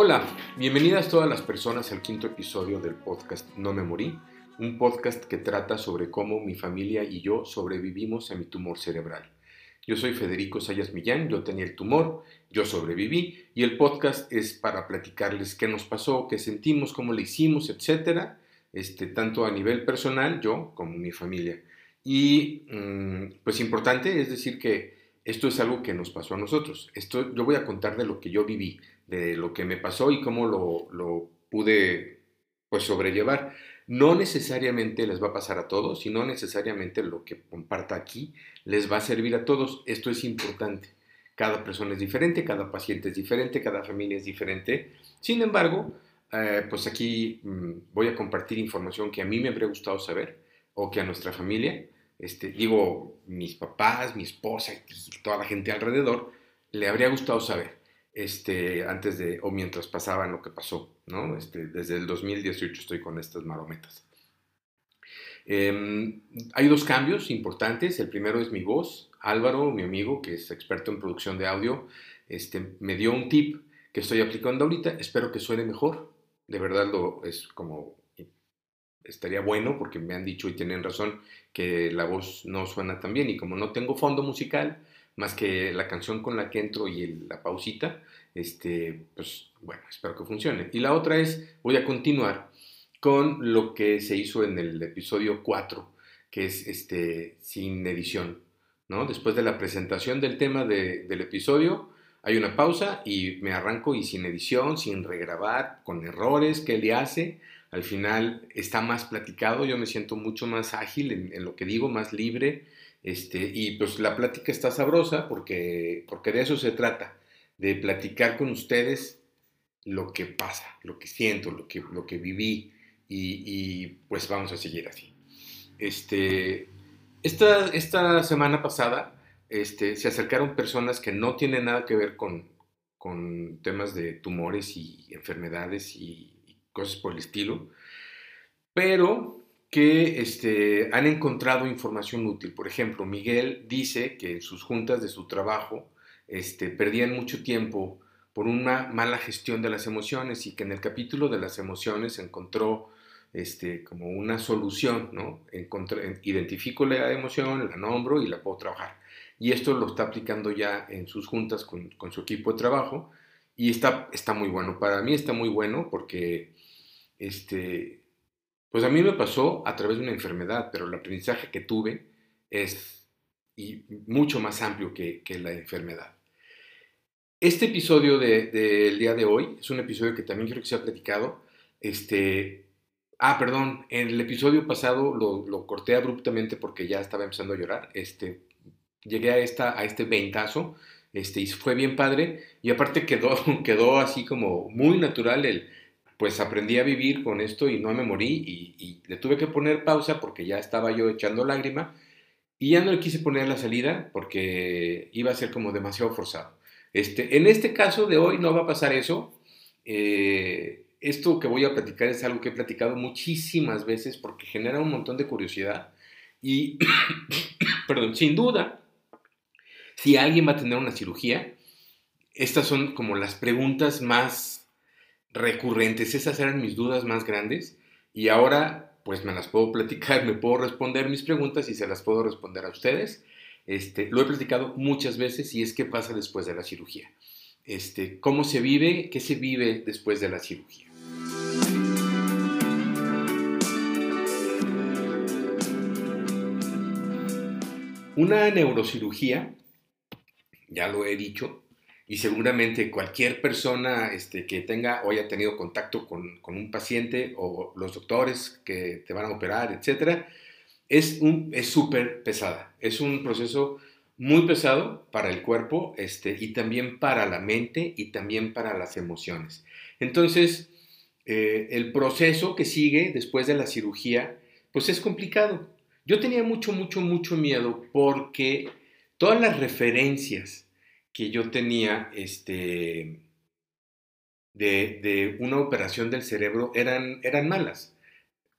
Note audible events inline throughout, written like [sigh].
Hola, bienvenidas todas las personas al quinto episodio del podcast No me morí, un podcast que trata sobre cómo mi familia y yo sobrevivimos a mi tumor cerebral. Yo soy Federico Sayas Millán, yo tenía el tumor, yo sobreviví y el podcast es para platicarles qué nos pasó, qué sentimos, cómo le hicimos, etcétera, este, tanto a nivel personal, yo como mi familia. Y mm, pues importante es decir que esto es algo que nos pasó a nosotros. Esto yo voy a contar de lo que yo viví, de lo que me pasó y cómo lo, lo pude pues sobrellevar. No necesariamente les va a pasar a todos y no necesariamente lo que comparta aquí les va a servir a todos. Esto es importante. Cada persona es diferente, cada paciente es diferente, cada familia es diferente. Sin embargo, eh, pues aquí mm, voy a compartir información que a mí me habría gustado saber o que a nuestra familia, este, digo, mis papás, mi esposa y toda la gente alrededor, le habría gustado saber este, antes de o mientras pasaban lo que pasó, ¿no? Este, desde el 2018 estoy con estas marometas. Em, hay dos cambios importantes. El primero es mi voz. Álvaro, mi amigo, que es experto en producción de audio, este, me dio un tip que estoy aplicando ahorita. Espero que suene mejor. De verdad lo es como estaría bueno porque me han dicho y tienen razón que la voz no suena tan bien y como no tengo fondo musical, más que la canción con la que entro y la pausita, este, pues bueno, espero que funcione. Y la otra es, voy a continuar con lo que se hizo en el episodio 4, que es este, sin edición. ¿no? Después de la presentación del tema del episodio, hay una pausa y me arranco y sin edición, sin regrabar, con errores que le hace. Al final está más platicado, yo me siento mucho más ágil en, en lo que digo, más libre este, y pues la plática está sabrosa porque, porque de eso se trata, de platicar con ustedes lo que pasa, lo que siento, lo que, lo que viví y, pues vamos a seguir así. Este, esta, esta semana pasada este, se acercaron personas que no tienen nada que ver con, con temas de tumores y enfermedades y, y cosas por el estilo, pero que este, han encontrado información útil. Por ejemplo, Miguel dice que en sus juntas de su trabajo este, perdían mucho tiempo por una mala gestión de las emociones y que en el capítulo de las emociones encontró este, como una solución, ¿no? identifico la emoción, la nombro y la puedo trabajar. Y esto lo está aplicando ya en sus juntas con, con su equipo de trabajo y está, está muy bueno. Para mí está muy bueno porque este, pues a mí me pasó a través de una enfermedad, pero el aprendizaje que tuve es mucho más amplio que, la enfermedad. Este episodio del día de hoy es un episodio que también quiero que sea platicado. Este, ah, perdón, en el episodio pasado lo, corté abruptamente porque ya estaba empezando a llorar. Este, llegué a, esta, a este ventazo este, y fue bien padre. Y aparte quedó, [laughs] quedó así como muy natural el, pues aprendí a vivir con esto y no me morí y, le tuve que poner pausa porque ya estaba yo echando lágrima y ya no le quise poner la salida porque iba a ser como demasiado forzado. Este, en este caso de hoy no va a pasar eso. Eh, esto que voy a platicar es algo que he platicado muchísimas veces porque genera un montón de curiosidad y, [coughs] perdón, sin duda, si alguien va a tener una cirugía, estas son como las preguntas más recurrentes. Esas eran mis dudas más grandes y ahora pues me las puedo platicar, [laughs] me puedo responder mis preguntas y se las puedo responder a ustedes. Este, lo he platicado muchas veces y es qué pasa después de la cirugía. Este, ¿Cómo se vive? ¿Qué se vive después de la cirugía? Una neurocirugía, ya lo he dicho, y seguramente cualquier persona este, que tenga o haya tenido contacto con, un paciente o los doctores que te van a operar, etcétera, es súper pesada. Es un proceso muy pesado para el cuerpo este, y también para la mente y también para las emociones. Entonces, eh, el proceso que sigue después de la cirugía, pues es complicado. Yo tenía mucho, mucho, mucho miedo porque todas las referencias que yo tenía este, de, una operación del cerebro eran, eran malas.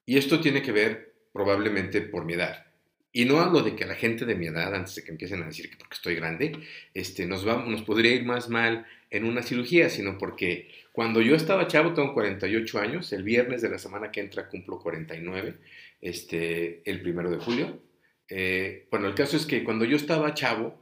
Y esto tiene que ver probablemente por mi edad. y no hablo de que la gente de mi edad, antes de que empiecen a decir que porque estoy grande, este, nos, va, nos podría ir más mal en una cirugía, sino porque cuando yo estaba chavo, tengo 48 años, el viernes de la semana que entra cumplo 49, este, el primero de julio. Eh, bueno, el caso es que cuando yo estaba chavo,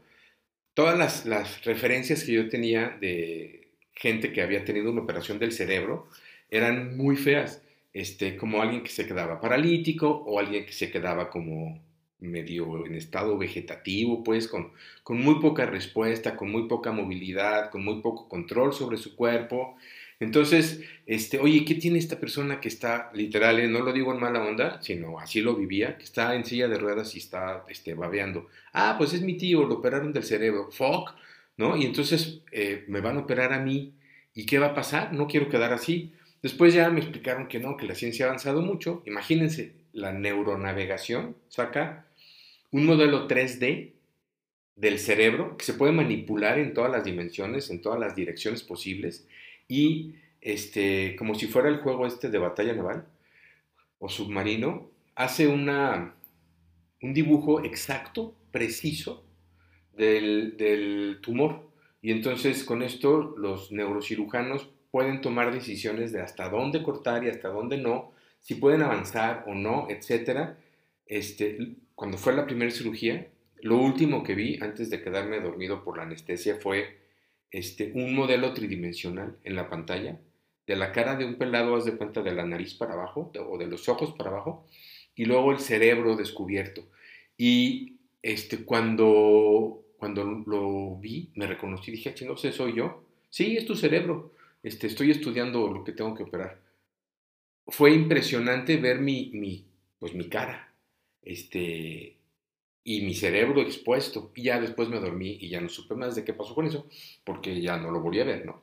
todas las, las referencias que yo tenía de gente que había tenido una operación del cerebro eran muy feas. Este, como alguien que se quedaba paralítico o alguien que se quedaba como medio en estado vegetativo, pues con, con muy poca respuesta, con muy poca movilidad, con muy poco control sobre su cuerpo. Entonces, este, oye, ¿qué tiene esta persona que está, literal, no lo digo en mala onda, sino así lo vivía, que está en silla de ruedas y está este, babeando? Ah, pues es mi tío, lo operaron del cerebro. Fuck, ¿no? Y entonces eh, me van a operar a mí. ¿Y qué va a pasar? No quiero quedar así. Después ya me explicaron que no, que la ciencia ha avanzado mucho. Imagínense, la neuronavegación saca un modelo 3D del cerebro que se puede manipular en todas las dimensiones, en todas las direcciones posibles y este, como si fuera el juego este de batalla naval o submarino, hace una, un dibujo exacto, preciso del, del tumor. Y entonces con esto los neurocirujanos pueden tomar decisiones de hasta dónde cortar y hasta dónde no, si pueden avanzar o no, etc. Este, cuando fue la primera cirugía, lo último que vi antes de quedarme dormido por la anestesia fue este, un modelo tridimensional en la pantalla de la cara de un pelado, haz de cuenta, de la nariz para abajo o de los ojos para abajo, y luego el cerebro descubierto. Y este, cuando, cuando lo vi, me reconocí, dije, ah, no sé, soy yo. Sí, es tu cerebro. Este, estoy estudiando lo que tengo que operar. Fue impresionante ver mi, mi, pues, mi cara este, y mi cerebro expuesto. Y ya después me dormí y ya no supe más de qué pasó con eso, porque ya no lo volví a ver, ¿no?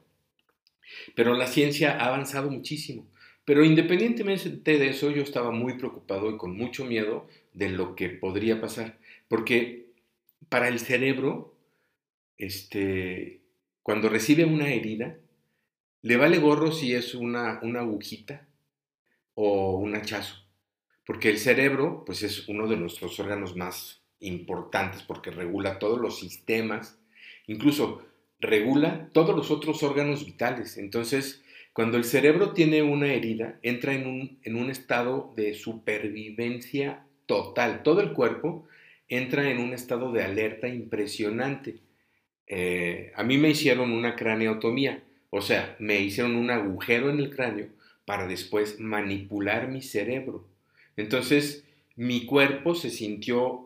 Pero la ciencia ha avanzado muchísimo. Pero independientemente de eso, yo estaba muy preocupado y con mucho miedo de lo que podría pasar. Porque para el cerebro, este, cuando recibe una herida, le vale gorro si es una, una agujita o un hachazo. Porque el cerebro, pues es uno de nuestros órganos más importantes porque regula todos los sistemas, incluso regula todos los otros órganos vitales. Entonces, cuando el cerebro tiene una herida, entra en un, en un estado de supervivencia total. Todo el cuerpo entra en un estado de alerta impresionante. Eh, a mí me hicieron una craneotomía, o sea, me hicieron un agujero en el cráneo para después manipular mi cerebro. Entonces, mi cuerpo se sintió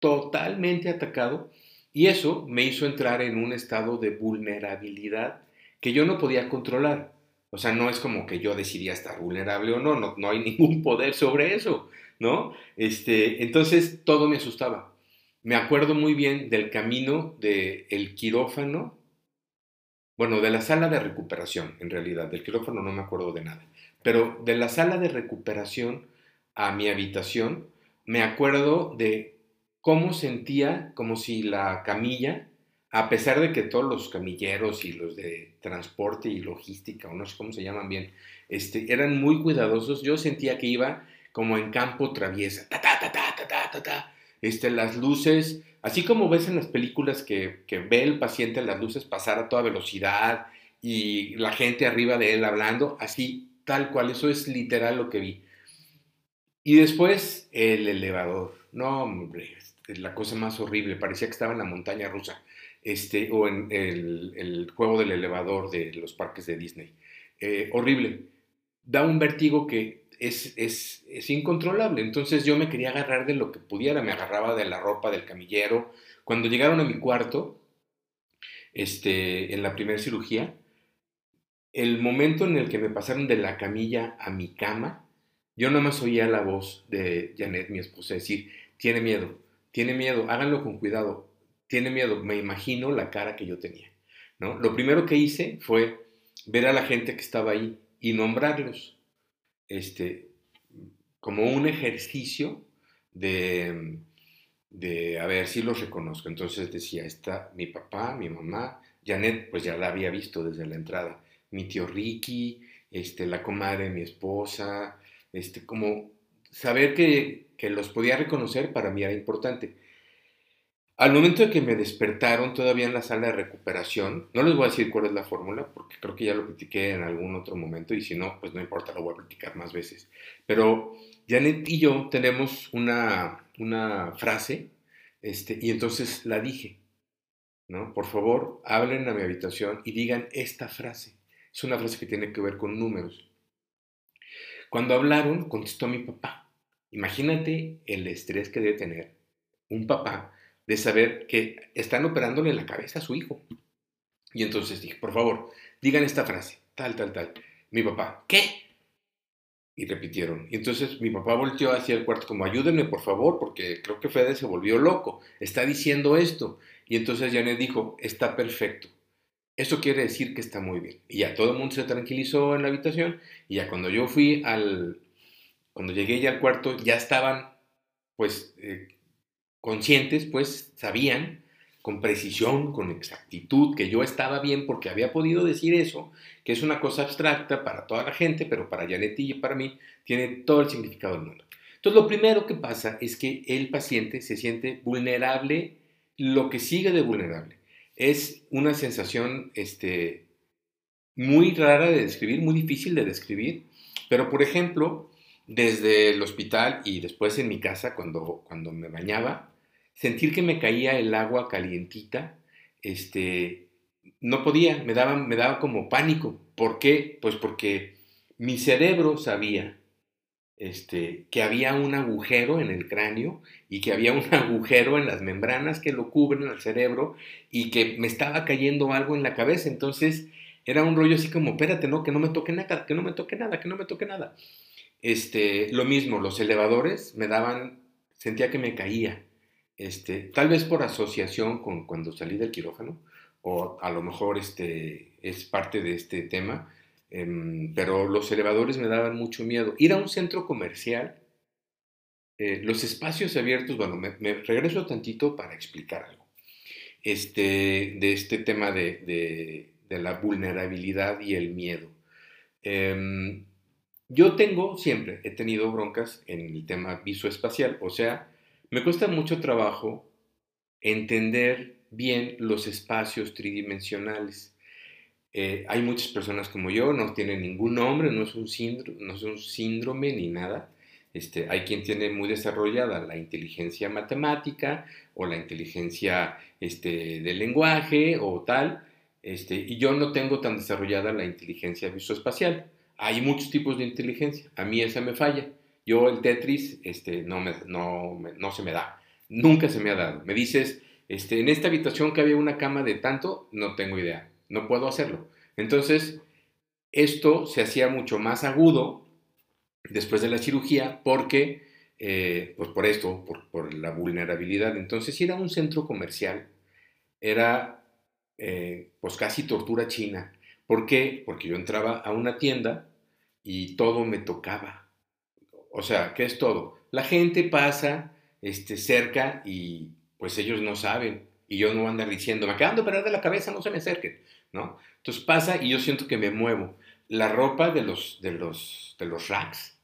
totalmente atacado y eso me hizo entrar en un estado de vulnerabilidad que yo no podía controlar. O sea, no es como que yo decidía estar vulnerable o no, no, hay [laughs] ningún poder sobre eso, ¿no? Este, entonces todo me asustaba. Me acuerdo muy bien del camino del el quirófano, bueno, de la sala de recuperación, en realidad, del quirófano no me acuerdo de nada, pero de la sala de recuperación a mi habitación, me acuerdo de cómo sentía como si la camilla, a pesar de que todos los camilleros y los de transporte y logística, o no sé cómo se llaman bien, este, eran muy cuidadosos, yo sentía que iba como en campo traviesa, ta, ta, ta, ta, ta, ta, ta, este, las luces, así como ves en las películas que, que ve el paciente las luces pasar a toda velocidad y la gente arriba de él hablando, así, tal cual, eso es literal lo que vi. Y después el elevador. No, hombre, la cosa más horrible, parecía que estaba en la montaña rusa, este, o en el, juego del elevador de los parques de Disney. Eh, horrible. Da un vértigo que es, es, es, incontrolable. Entonces yo me quería agarrar de lo que pudiera, me agarraba de la ropa del camillero. Cuando llegaron a mi cuarto, este, en la primera cirugía, el momento en el que me pasaron de la camilla a mi cama, yo nada más oía la voz de Janet, mi esposa, decir, tiene miedo, tiene miedo, háganlo con cuidado, tiene miedo, me imagino la cara que yo tenía. ¿no? Lo primero que hice fue ver a la gente que estaba ahí y nombrarlos, este, como un ejercicio de, de, a ver si los reconozco. Entonces decía, está mi papá, mi mamá, Janet, pues ya la había visto desde la entrada, mi tío Ricky, este, la comadre mi esposa, este, como saber que que los podía reconocer para mí era importante. Al momento de que me despertaron todavía en la sala de recuperación, no les voy a decir cuál es la fórmula, porque creo que ya lo platiqué en algún otro momento y si no, pues no importa, lo voy a platicar más veces. Pero Janet y yo tenemos una, una frase este, y entonces la dije, ¿no? Por favor, hablen a mi habitación y digan esta frase. Es una frase que tiene que ver con números. Cuando hablaron, contestó mi papá. Imagínate el estrés que debe tener un papá de saber que están operándole la cabeza a su hijo. Y entonces dije, por favor, digan esta frase, tal, tal, tal. Mi papá, ¿qué? Y repitieron. Y entonces mi papá volteó hacia el cuarto como, ayúdenme, por favor, porque creo que Fede se volvió loco. Está diciendo esto. Y entonces Janet dijo, está perfecto. Eso quiere decir que está muy bien. Y ya todo el mundo se tranquilizó en la habitación. Y ya cuando yo fui al, cuando llegué ya al cuarto, ya estaban, pues, eh, conscientes, pues sabían con precisión, con exactitud, que yo estaba bien porque había podido decir eso, que es una cosa abstracta para toda la gente, pero para Janet y para mí tiene todo el significado del mundo. Entonces, lo primero que pasa es que el paciente se siente vulnerable, lo que sigue de vulnerable. Es una sensación este, muy rara de describir, muy difícil de describir, pero por ejemplo, desde el hospital y después en mi casa, cuando, cuando me bañaba, sentir que me caía el agua calientita, este, no podía, me daba, me daba como pánico. ¿Por qué? Pues porque mi cerebro sabía este, que había un agujero en el cráneo y que había un [laughs] agujero en las membranas que lo cubren al cerebro y que me estaba cayendo algo en la cabeza. Entonces era un rollo así como, espérate, no, que no me toque nada, que no me toque nada, que no me toque nada. Este, lo mismo, los elevadores me daban, sentía que me caía. Este, tal vez por asociación con cuando salí del quirófano, o a lo mejor este, es parte de este tema, em, pero los elevadores me daban mucho miedo. Ir a un centro comercial, eh, los espacios abiertos, bueno, me, regreso tantito para explicar algo este, de este tema de, la vulnerabilidad y el miedo. Em, yo tengo siempre, he tenido broncas en el tema visoespacial, o sea, me cuesta mucho trabajo entender bien los espacios tridimensionales. Eh, hay muchas personas como yo, no tienen ningún nombre, no es un síndrome, no es un síndrome ni nada. Este, hay quien tiene muy desarrollada la inteligencia matemática o la inteligencia este, del lenguaje o tal, este, y yo no tengo tan desarrollada la inteligencia visoespacial. Hay muchos tipos de inteligencia, a mí esa me falla. Yo el Tetris este, no, me, no, no se me da. Nunca se me ha dado. Me dices, este, en esta habitación que había una cama de tanto, no tengo idea. No puedo hacerlo. Entonces, esto se hacía mucho más agudo después de la cirugía porque, eh, pues por esto, por, la vulnerabilidad. Entonces, si era un centro comercial, era eh, pues casi tortura china. ¿Por qué? Porque yo entraba a una tienda y todo me tocaba o sea, ¿qué es todo? La gente pasa este, cerca y pues ellos no saben. Y yo no voy a andar diciendo, me acaban de operar de la cabeza, no se me acerquen, ¿no? Entonces pasa y yo siento que me muevo. La ropa de los, de los, de los racks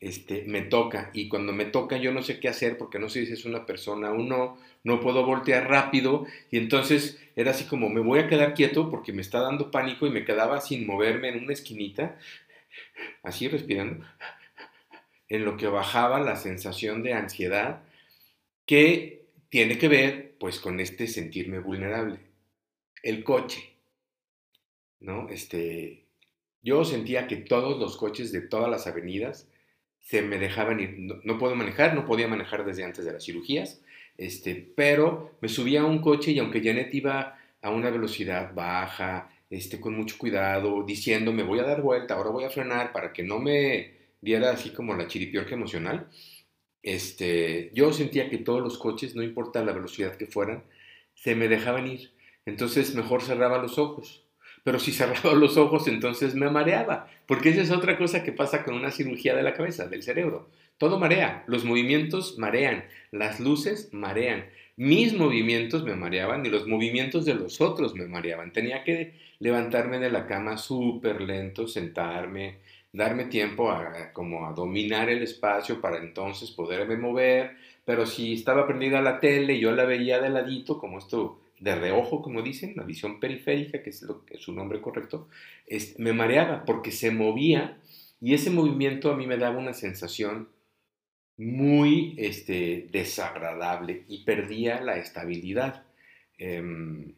este, me toca y cuando me toca yo no sé qué hacer porque no sé si es una persona o no, no puedo voltear rápido y entonces era así como me voy a quedar quieto porque me está dando pánico y me quedaba sin moverme en una esquinita, así respirando en lo que bajaba la sensación de ansiedad que tiene que ver pues con este sentirme vulnerable. El coche, ¿no? Este, yo sentía que todos los coches de todas las avenidas se me dejaban ir. No, puedo manejar, no podía manejar desde antes de las cirugías, este, pero me subía a un coche y aunque Janet iba a una velocidad baja, este, con mucho cuidado, diciendo me voy a dar vuelta, ahora voy a frenar para que no me diera así como la chiripiorca emocional, este, yo sentía que todos los coches, no importa la velocidad que fueran, se me dejaban ir. Entonces mejor cerraba los ojos. Pero si cerraba [laughs] los ojos, entonces me mareaba. Porque esa es otra cosa que pasa con una cirugía de la cabeza, del cerebro. Todo marea. Los movimientos marean. Las luces marean. Mis movimientos me mareaban y los movimientos de los otros me mareaban. Tenía que levantarme de la cama súper lento, sentarme, darme tiempo a, como a dominar el espacio para entonces poderme mover, pero si estaba prendida la tele, yo la veía de ladito, como esto de reojo, como dicen, la visión periférica, que es, lo, que es su nombre correcto, me mareaba porque se movía y ese movimiento a mí me daba una sensación muy este, desagradable y perdía la estabilidad. Em,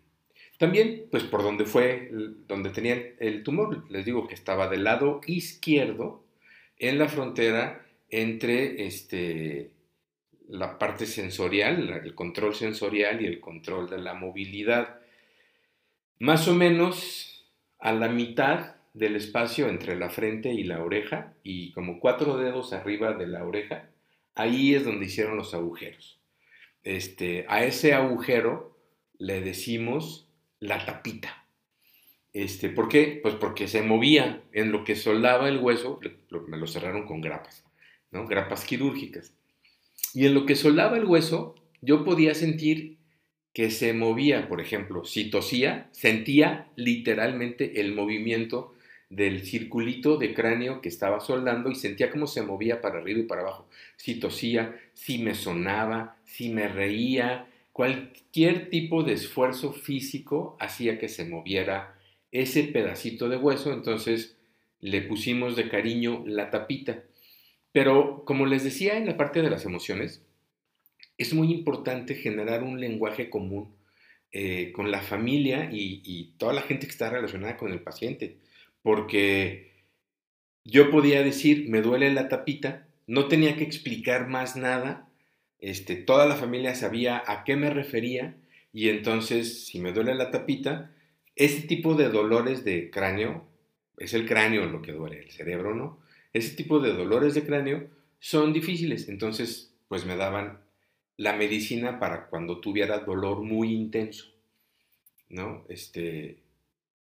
también, pues por donde fue, donde tenía el tumor, les digo que estaba del lado izquierdo, en la frontera entre este, la parte sensorial, el control sensorial y el control de la movilidad. Más o menos a la mitad del espacio entre la frente y la oreja y como cuatro dedos arriba de la oreja, ahí es donde hicieron los agujeros. Este, a ese agujero le decimos la tapita. Este, ¿Por qué? Pues porque se movía en lo que soldaba el hueso, me lo cerraron con grapas, ¿no? grapas quirúrgicas. Y en lo que soldaba el hueso, yo podía sentir que se movía, por ejemplo, si tosía, sentía literalmente el movimiento del circulito de cráneo que estaba soldando y sentía cómo se movía para arriba y para abajo. Si tosía, si me sonaba, si me reía, cualquier tipo de esfuerzo físico hacía que se moviera ese pedacito de hueso, entonces le pusimos de cariño la tapita. Pero como les decía en la parte de las emociones, es muy importante generar un lenguaje común eh, con la familia y, toda la gente que está relacionada con el paciente, porque yo podía decir, me duele la tapita, no tenía que explicar más nada, este, toda la familia sabía a qué me refería y entonces si me duele la tapita, ese tipo de dolores de cráneo, es el cráneo lo que duele, el cerebro no, ese tipo de dolores de cráneo son difíciles, entonces pues me daban la medicina para cuando tuviera dolor muy intenso, ¿no? Este,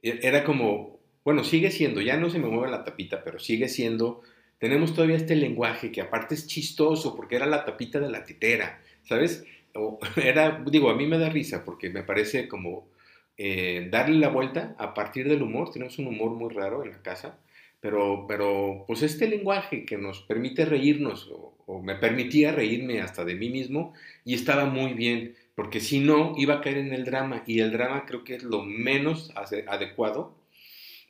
e, era como, bueno, sigue siendo, ya no se me mueve la tapita, pero sigue siendo, tenemos todavía este lenguaje que aparte es chistoso porque era la tapita de la titera, ¿sabes? [laughs] Era, digo, a mí me da risa porque me parece como eh, darle la vuelta a partir del humor, tenemos un humor muy raro en la casa, pero, pero pues este lenguaje que nos permite reírnos, o, me permitía reírme hasta de mí mismo, y estaba muy bien, porque si no, iba a caer en el drama, y el drama creo que es lo menos adecuado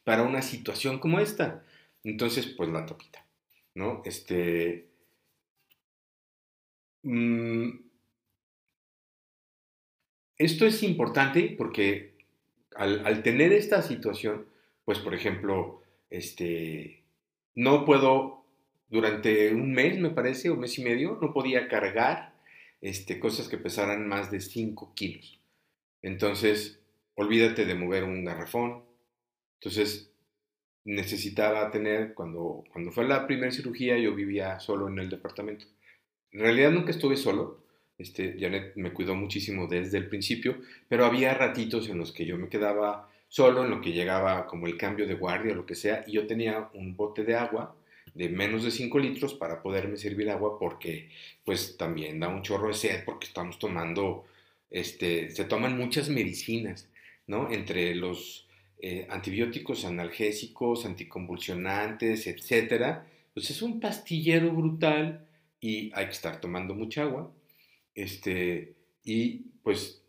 para una situación como esta. Entonces, pues la topita, ¿no? Este... Mm, esto es importante porque al, al tener esta situación, pues por ejemplo, este, no puedo, durante un mes, me parece, un mes y medio, no podía cargar este, cosas que pesaran más de 5 kilos. Entonces, olvídate de mover un garrafón. Entonces, necesitaba tener, cuando, cuando fue la primera cirugía, yo vivía solo en el departamento. En realidad nunca estuve solo. Este, Janet me cuidó muchísimo desde el principio, pero había ratitos en los que yo me quedaba solo en lo que llegaba como el cambio de guardia o lo que sea, y yo tenía un bote de agua de menos de 5 litros para poderme servir agua porque pues también da un chorro de sed porque estamos tomando, este, se toman muchas medicinas, ¿no? Entre los eh, antibióticos, analgésicos, anticonvulsionantes, etcétera, pues es un pastillero brutal y hay que estar tomando mucha agua, este, y pues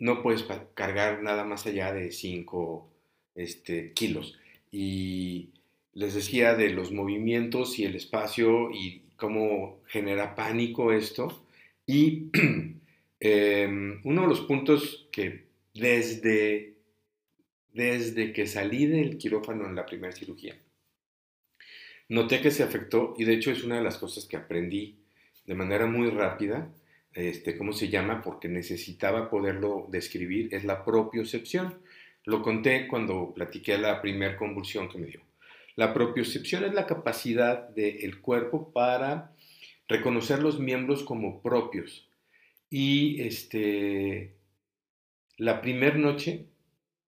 no puedes cargar nada más allá de 5 este, kilos. Y les decía de los movimientos y el espacio y cómo genera pánico esto. Y [clears throat] em, uno de los puntos que desde, desde que salí del quirófano en la primera cirugía, noté que se afectó y de hecho es una de las cosas que aprendí de manera muy rápida este, ¿cómo se llama? Porque necesitaba poderlo describir, es la propiocepción. Lo conté cuando platiqué la primera convulsión que me dio. La propiocepción es la capacidad del cuerpo para reconocer los miembros como propios. Y este, la primera noche,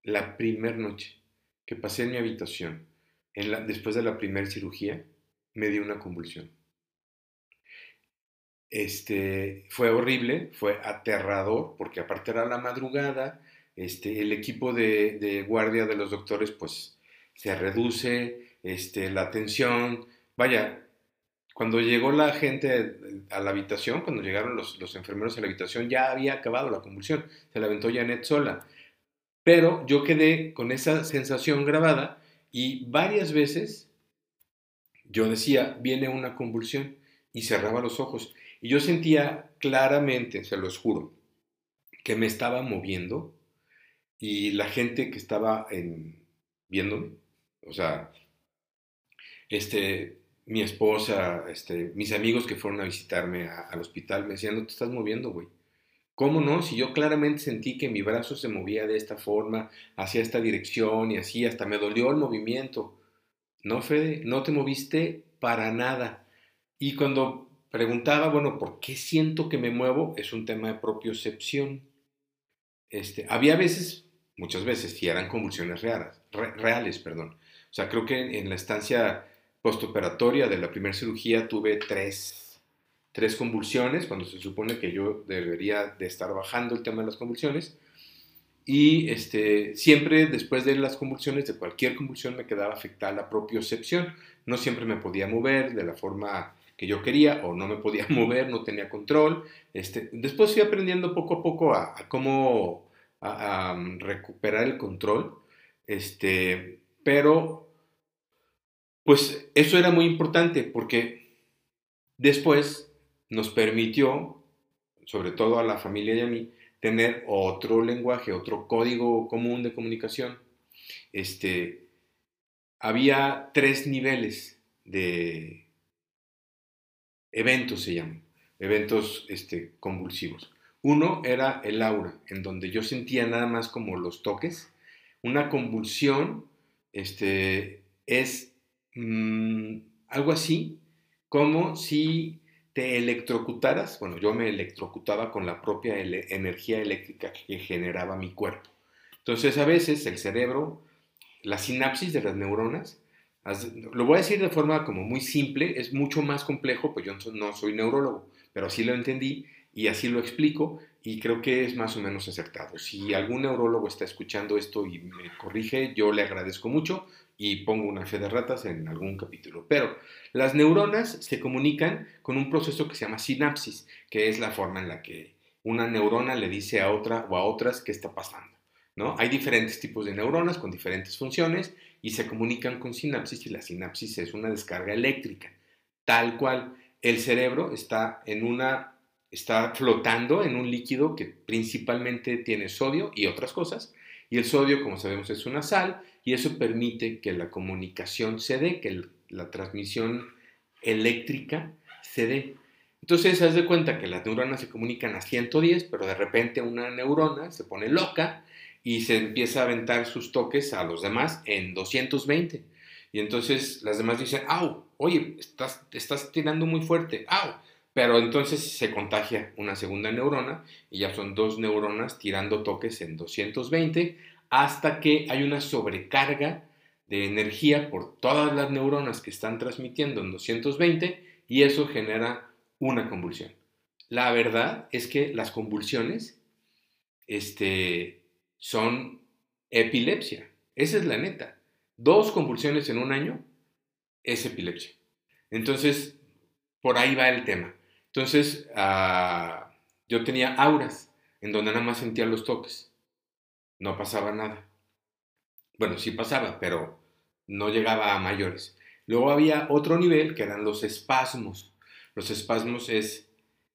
la primera noche que pasé en mi habitación, después de la primera cirugía, me dio una convulsión. Este, fue horrible, fue aterrador, porque aparte era la madrugada, este, el equipo de, guardia de los doctores pues se reduce, este, la atención. Vaya, cuando llegó la gente a la habitación, cuando llegaron los, los enfermeros a la habitación, ya había acabado la convulsión, se la aventó Janet sola. Pero yo quedé con esa sensación grabada y varias veces yo decía, viene una convulsión y cerraba los ojos. Y yo sentía claramente, se los juro, que me estaba moviendo y la gente que estaba en, viéndome, o sea, este, mi esposa, este, mis amigos que fueron a visitarme al hospital me decían, no te estás moviendo, güey. ¿Cómo no? Si yo claramente sentí que mi brazo se movía de esta forma, hacia esta dirección y así, hasta me dolió el movimiento. No, Fede, no te moviste para nada. Y cuando preguntaba, bueno, ¿por qué siento que me muevo? Es un tema de propiocepción. Este, había veces, muchas veces, si eran convulsiones reales, reales, perdón. O sea, creo que en la estancia postoperatoria de la primera cirugía tuve tres tres convulsiones, cuando se supone que yo debería de estar bajando el tema de las convulsiones. Y este, siempre después de las convulsiones, de cualquier convulsión, me quedaba afectada la propiocepción. No siempre me podía mover de la forma que yo quería o no me podía [laughs] mover, no tenía control. Este, después fui aprendiendo poco a poco a, cómo mm, recuperar el control. Este, pero, pues eso era muy importante porque después nos permitió, sobre todo a la familia y a mí, tener otro lenguaje, otro código común de comunicación. Este, había tres niveles de eventos, se llaman, eventos este, convulsivos. Uno era el aura, en donde yo sentía nada más como los toques. Una convulsión este, es mm, algo así como si te electrocutaras, bueno, yo me electrocutaba con la propia energía eléctrica que generaba mi cuerpo. Entonces, a veces el cerebro, la sinapsis de las neuronas, lo voy a decir de forma como muy simple, es mucho más complejo, pues yo no soy neurólogo, pero así lo entendí y así lo explico y creo que es más o menos acertado. Si algún neurólogo está escuchando esto y me corrige, yo le agradezco mucho y pongo una fe de ratas en algún capítulo. Pero las neuronas se comunican con un proceso que se llama sinapsis, que es la forma en la que una neurona le dice a otra o a otras qué está pasando. ¿no? Hay diferentes tipos de neuronas con diferentes funciones y se comunican con sinapsis y la sinapsis es una descarga eléctrica. Tal cual el cerebro está en una está flotando en un líquido que principalmente tiene sodio y otras cosas y el sodio, como sabemos, es una sal y eso permite que la comunicación se dé, que la transmisión eléctrica se dé. Entonces, haz de cuenta que las neuronas se comunican a 110, pero de repente una neurona se pone loca y se empieza a aventar sus toques a los demás en 220. Y entonces las demás dicen, ¡au! Oye, estás, estás tirando muy fuerte, ¡au! Pero entonces se contagia una segunda neurona y ya son dos neuronas tirando toques en 220 hasta que hay una sobrecarga de energía por todas las neuronas que están transmitiendo en 220 y eso genera una convulsión. La verdad es que las convulsiones este, son epilepsia. Esa es la neta. Dos convulsiones en un año es epilepsia. Entonces, por ahí va el tema. Entonces, ah, yo tenía auras en donde nada más sentía los toques. No pasaba nada. Bueno, sí pasaba, pero no llegaba a mayores. Luego había otro nivel que eran los espasmos. Los espasmos es,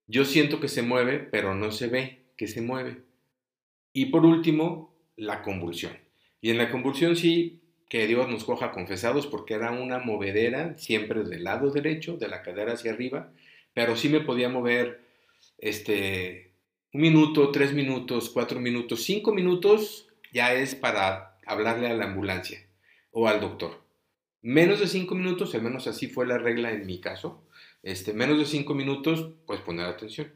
yo siento que se mueve, pero no se ve que se mueve. Y por último, la convulsión. Y en la convulsión sí, que Dios nos coja confesados porque era una movedera siempre del lado derecho, de la cadera hacia arriba, pero sí me podía mover este, un minuto, tres minutos, cuatro minutos, cinco minutos ya es para hablarle a la ambulancia o al doctor. Menos de cinco minutos, al menos así fue la regla en mi caso, este, menos de cinco minutos, pues poner atención.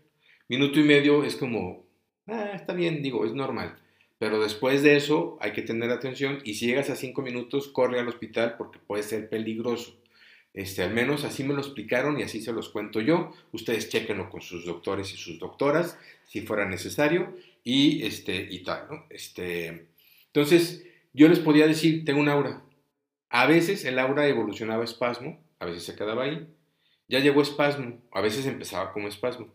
Minuto y medio es como, ah, está bien, digo, es normal. Pero después de eso hay que tener atención y si llegas a cinco minutos, corre al hospital porque puede ser peligroso. Este, al menos así me lo explicaron y así se los cuento yo. Ustedes chequenlo con sus doctores y sus doctoras, si fuera necesario, y, este, y tal, ¿no? Este, entonces, yo les podía decir, tengo un aura, A veces el aura evolucionaba espasmo, a veces se quedaba ahí. Ya llegó espasmo, a veces empezaba como espasmo.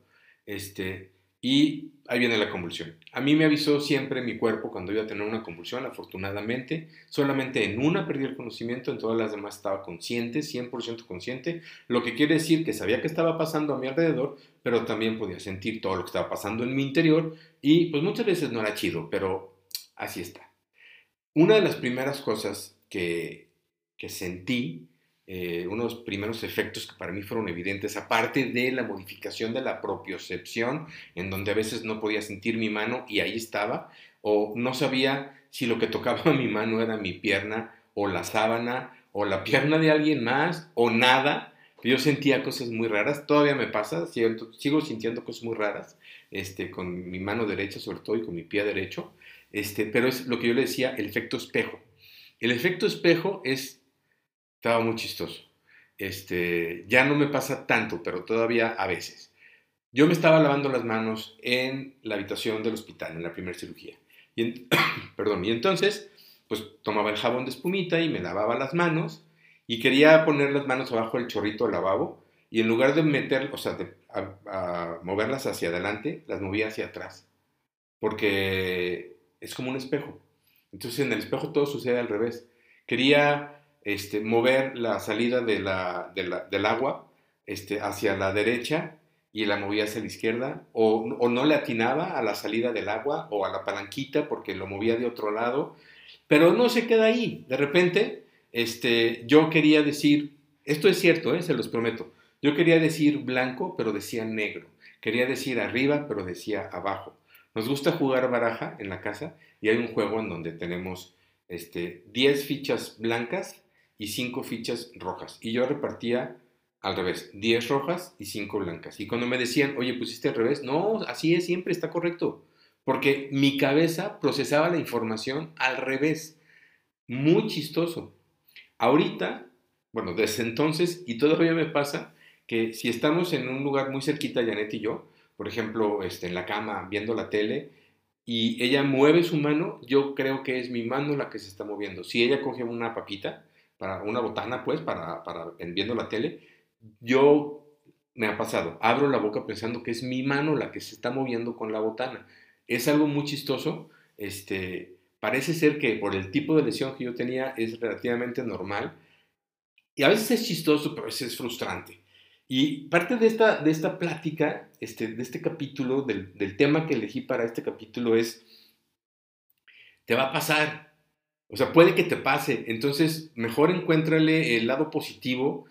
Este, y ahí viene la convulsión. A mí me avisó siempre mi cuerpo cuando iba a tener una convulsión, afortunadamente. Solamente en una perdí el conocimiento, en todas las demás estaba consciente, 100% consciente, lo que quiere decir que sabía que estaba pasando a mi alrededor, pero también podía sentir todo lo que estaba pasando en mi interior y pues muchas veces no era chido, pero así está. Una de las primeras cosas que, que sentí eh, unos primeros efectos que para mí fueron evidentes, aparte de la modificación de la propiocepción, en donde a veces no podía sentir mi mano y ahí estaba, o no sabía si lo que tocaba [laughs] mi mano era mi pierna o la sábana o la pierna de alguien más o nada. Yo sentía cosas muy raras, todavía me pasa, sigo, sintiendo cosas muy raras, este, con mi mano derecha sobre todo y con mi pie derecho, este, pero es lo que yo le decía, el efecto espejo. El efecto espejo es estaba muy chistoso. Este, ya no me pasa tanto, pero todavía a veces. Yo me estaba lavando las manos en la habitación del hospital, en la primera cirugía. Y [coughs] perdón, y entonces, pues tomaba el jabón de espumita y me lavaba las manos y quería poner las manos abajo del chorrito del lavabo y en lugar de meter, o sea, de moverlas hacia adelante, las movía hacia atrás. Porque es como un espejo. Entonces en el espejo todo sucede al revés. Quería este, mover la salida del agua este, hacia la derecha y la movía hacia la izquierda, o, no le atinaba a la salida del agua o a la palanquita porque lo movía de otro lado, pero no se queda ahí. De repente, este, yo quería decir, esto es cierto, ¿eh? se los prometo, yo quería decir blanco, pero decía negro. Quería decir arriba, pero decía abajo. Nos gusta jugar baraja en la casa y hay un juego en donde tenemos este, 10 fichas blancas y 5 fichas rojas. Y yo repartía al revés, 10 rojas y 5 blancas. Y cuando me decían, oye, pusiste al revés, no, así es, siempre está correcto. Porque mi cabeza procesaba la información al revés. Muy chistoso. Ahorita, bueno, desde entonces, y todavía me pasa, que si estamos en un lugar muy cerquita, Janet y yo, por ejemplo, este, en la cama viendo la tele, y ella mueve su mano, yo creo que es mi mano la que se está moviendo. Si ella coge una papita, para una botana, pues, para, para viendo la tele, yo me ha pasado, abro la boca pensando que es mi mano la que se está moviendo con la botana. Es algo muy chistoso, este, parece ser que por el tipo de lesión que yo tenía es relativamente normal, y a veces es chistoso, pero a veces es frustrante. Y parte de esta, de esta plática, este, de este capítulo, del, del tema que elegí para este capítulo es, te va a pasar, o sea, puede que te pase. Entonces, mejor encuéntrale el lado positivo.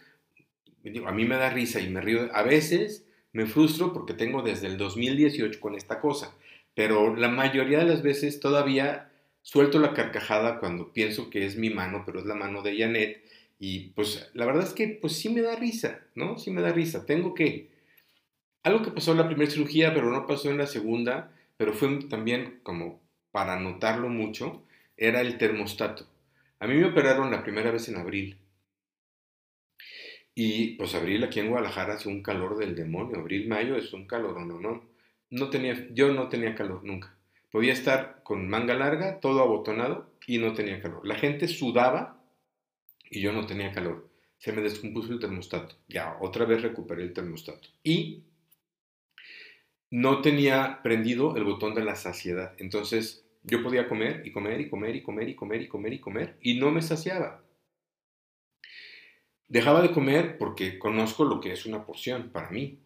a mí me da risa y me río. A veces me frustro porque tengo desde el 2018 con esta cosa. Pero la mayoría de las veces todavía suelto la carcajada cuando pienso que es mi mano, pero es la mano de Janet. Y pues la verdad es que pues sí me da risa, ¿no? Sí me da risa. Tengo que... Algo que pasó en la primera cirugía, pero no pasó en la segunda, pero fue también como para notarlo mucho era el termostato. A mí me operaron la primera vez en abril. Y pues abril aquí en Guadalajara hace un calor del demonio. Abril, mayo es un calor, no, no. no tenía, yo no tenía calor nunca. Podía estar con manga larga, todo abotonado y no tenía calor. La gente sudaba y yo no tenía calor. Se me descompuso el termostato. Ya, otra vez recuperé el termostato. Y no tenía prendido el botón de la saciedad. Entonces yo podía comer y comer y comer y comer y comer y comer y comer y no me saciaba. Dejaba de comer porque conozco lo que es una porción para mí,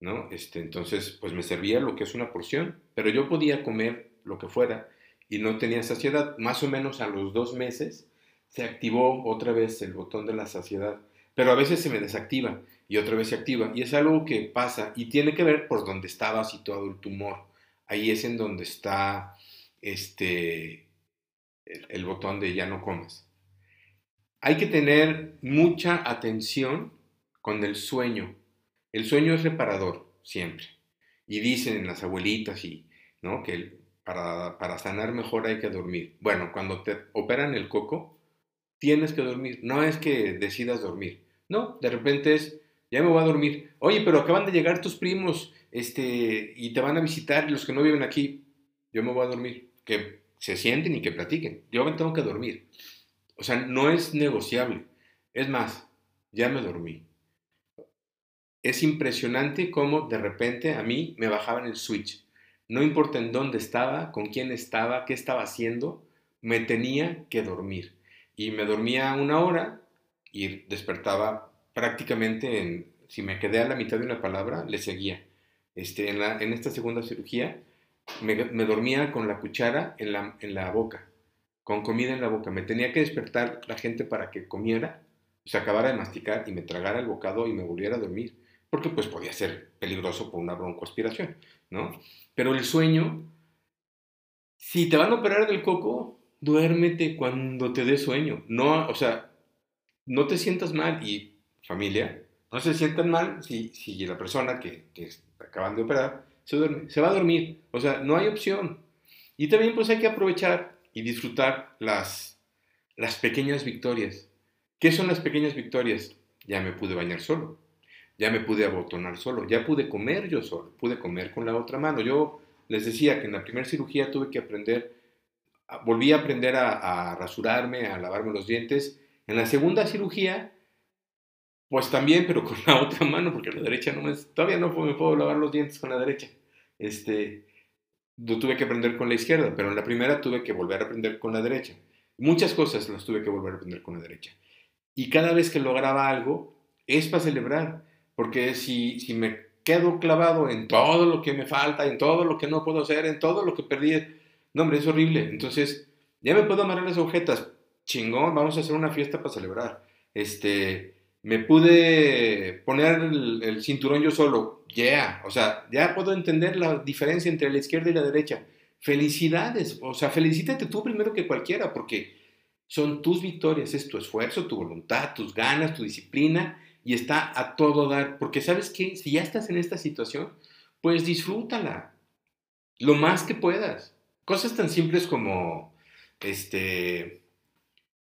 ¿no? Este, entonces, pues me servía lo que es una porción, pero yo podía comer lo que fuera y no tenía saciedad. Más o menos a los dos meses se activó otra vez el botón de la saciedad, pero a veces se me desactiva y otra vez se activa y es algo que pasa y tiene que ver por donde estaba situado el tumor. Ahí es en donde está este, el, botón de ya no comes. Hay que tener mucha atención con el sueño. El sueño es reparador, siempre. Y dicen las abuelitas y, ¿no? que para, para sanar mejor hay que dormir. Bueno, cuando te operan el coco, tienes que dormir. No es que decidas dormir. No, de repente es, ya me voy a dormir. Oye, pero acaban de llegar tus primos este, y te van a visitar los que no viven aquí. Yo me voy a dormir que se sienten y que platiquen. Yo me tengo que dormir. o sea, no es negociable. Es más, ya me dormí. Es impresionante cómo de repente a mí me bajaban el switch. No importa en dónde estaba, con quién estaba, qué estaba haciendo, me tenía que dormir. Y me dormía una hora y despertaba prácticamente en, si me quedé a la mitad de una palabra, le seguía. Este, en, la, en esta segunda cirugía me, dormía con la cuchara en la, en la boca, con comida en la boca. Me tenía que despertar la gente para que comiera, se acabara de masticar y me tragara el bocado y me volviera a dormir, porque pues podía ser peligroso por una broncoaspiración, ¿no? Pero el sueño, si te van a operar del coco, duérmete cuando te dé sueño. No, o sea, no te sientas mal y familia, no se sientan mal si, si la persona que, que acaban de operar se, duerme, se va a dormir. O sea, no hay opción. Y también pues hay que aprovechar y disfrutar las, las pequeñas victorias. ¿Qué son las pequeñas victorias? Ya me pude bañar solo, ya me pude abotonar solo, ya pude comer yo solo, pude comer con la otra mano. Yo les decía que en la primera cirugía tuve que aprender, volví a aprender a, a rasurarme, a lavarme los dientes. En la segunda cirugía pues también, pero con la otra mano, porque la derecha no me... Todavía no me puedo lavar los dientes con la derecha. Este, lo tuve que aprender con la izquierda, pero en la primera tuve que volver a aprender con la derecha. Muchas cosas las tuve que volver a aprender con la derecha. Y cada vez que lograba algo, es para celebrar, porque si, si me quedo clavado en todo lo que me falta, en todo lo que no puedo hacer, en todo lo que perdí, no, hombre, es horrible. Entonces, ya me puedo amarrar las agujetas, chingón, vamos a hacer una fiesta para celebrar. Este, me pude poner el, cinturón yo solo, yeah, o sea, ya puedo entender la diferencia entre la izquierda y la derecha. Felicidades, o sea, felicítate tú primero que cualquiera, porque son tus victorias, es tu esfuerzo, tu voluntad, tus ganas, tu disciplina, y está a todo dar, porque sabes que si ya estás en esta situación, pues disfrútala, lo más que puedas. Cosas tan simples como, este,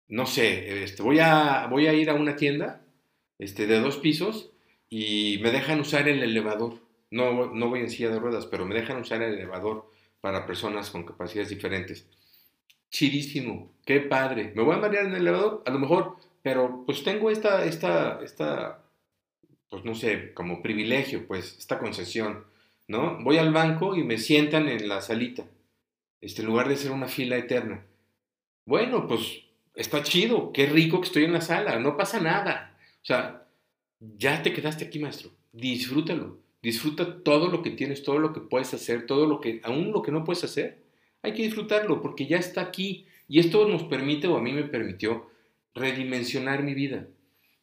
no sé, este, voy, a, voy a ir a una tienda este, de dos pisos y me dejan usar el elevador. No, no voy en silla de ruedas, pero me dejan usar el elevador para personas con capacidades diferentes. Chidísimo, qué padre. ¿Me voy a marear en el elevador? A lo mejor, pero pues tengo esta, esta, esta, pues no sé, como privilegio, pues, esta concesión, ¿no? Voy al banco y me sientan en la salita, este, en lugar de ser una fila eterna. Bueno, pues está chido, qué rico que estoy en la sala, no pasa nada. O sea, ya te quedaste aquí, maestro. Disfrútalo. Disfruta todo lo que tienes, todo lo que puedes hacer, todo lo que, aún lo que no puedes hacer. Hay que disfrutarlo porque ya está aquí. Y esto nos permite, o a mí me permitió, redimensionar mi vida.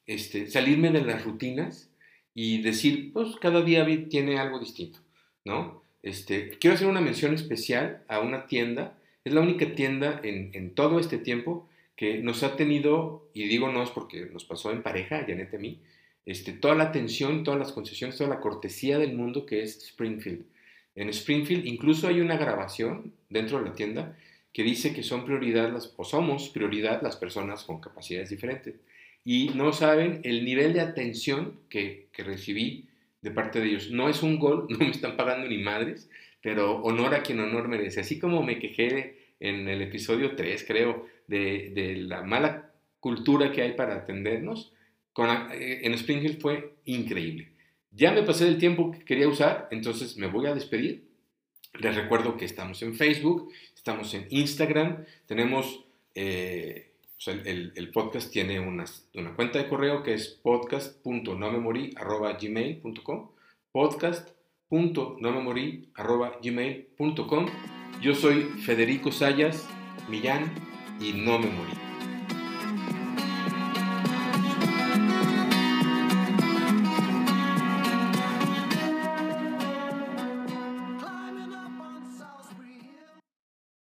Este, salirme de las rutinas y decir, pues cada día tiene algo distinto, ¿no? Este, quiero hacer una mención especial a una tienda. Es la única tienda en, en todo este tiempo que nos ha tenido, y digo nos porque nos pasó en pareja, Janet y a mí, este, toda la atención, todas las concesiones, toda la cortesía del mundo que es Springfield. En Springfield incluso hay una grabación dentro de la tienda que dice que son prioridad las, o somos prioridad las personas con capacidades diferentes. Y no saben el nivel de atención que, que recibí de parte de ellos. No es un gol, [laughs] no me están pagando ni madres, pero honor a quien honor merece. Así como me quejé en el episodio 3, creo, de, la mala cultura que hay para atendernos, eh, en Springfield fue increíble. Ya me pasé del tiempo que quería usar, entonces me voy a despedir. Les recuerdo que estamos en Facebook, estamos en Instagram, tenemos, eh, el, podcast tiene una, cuenta de correo que es podcast.nomemori.gmail.com podcast.nomemori.gmail.com Yo soy Federico Sayas Millán y no me morí.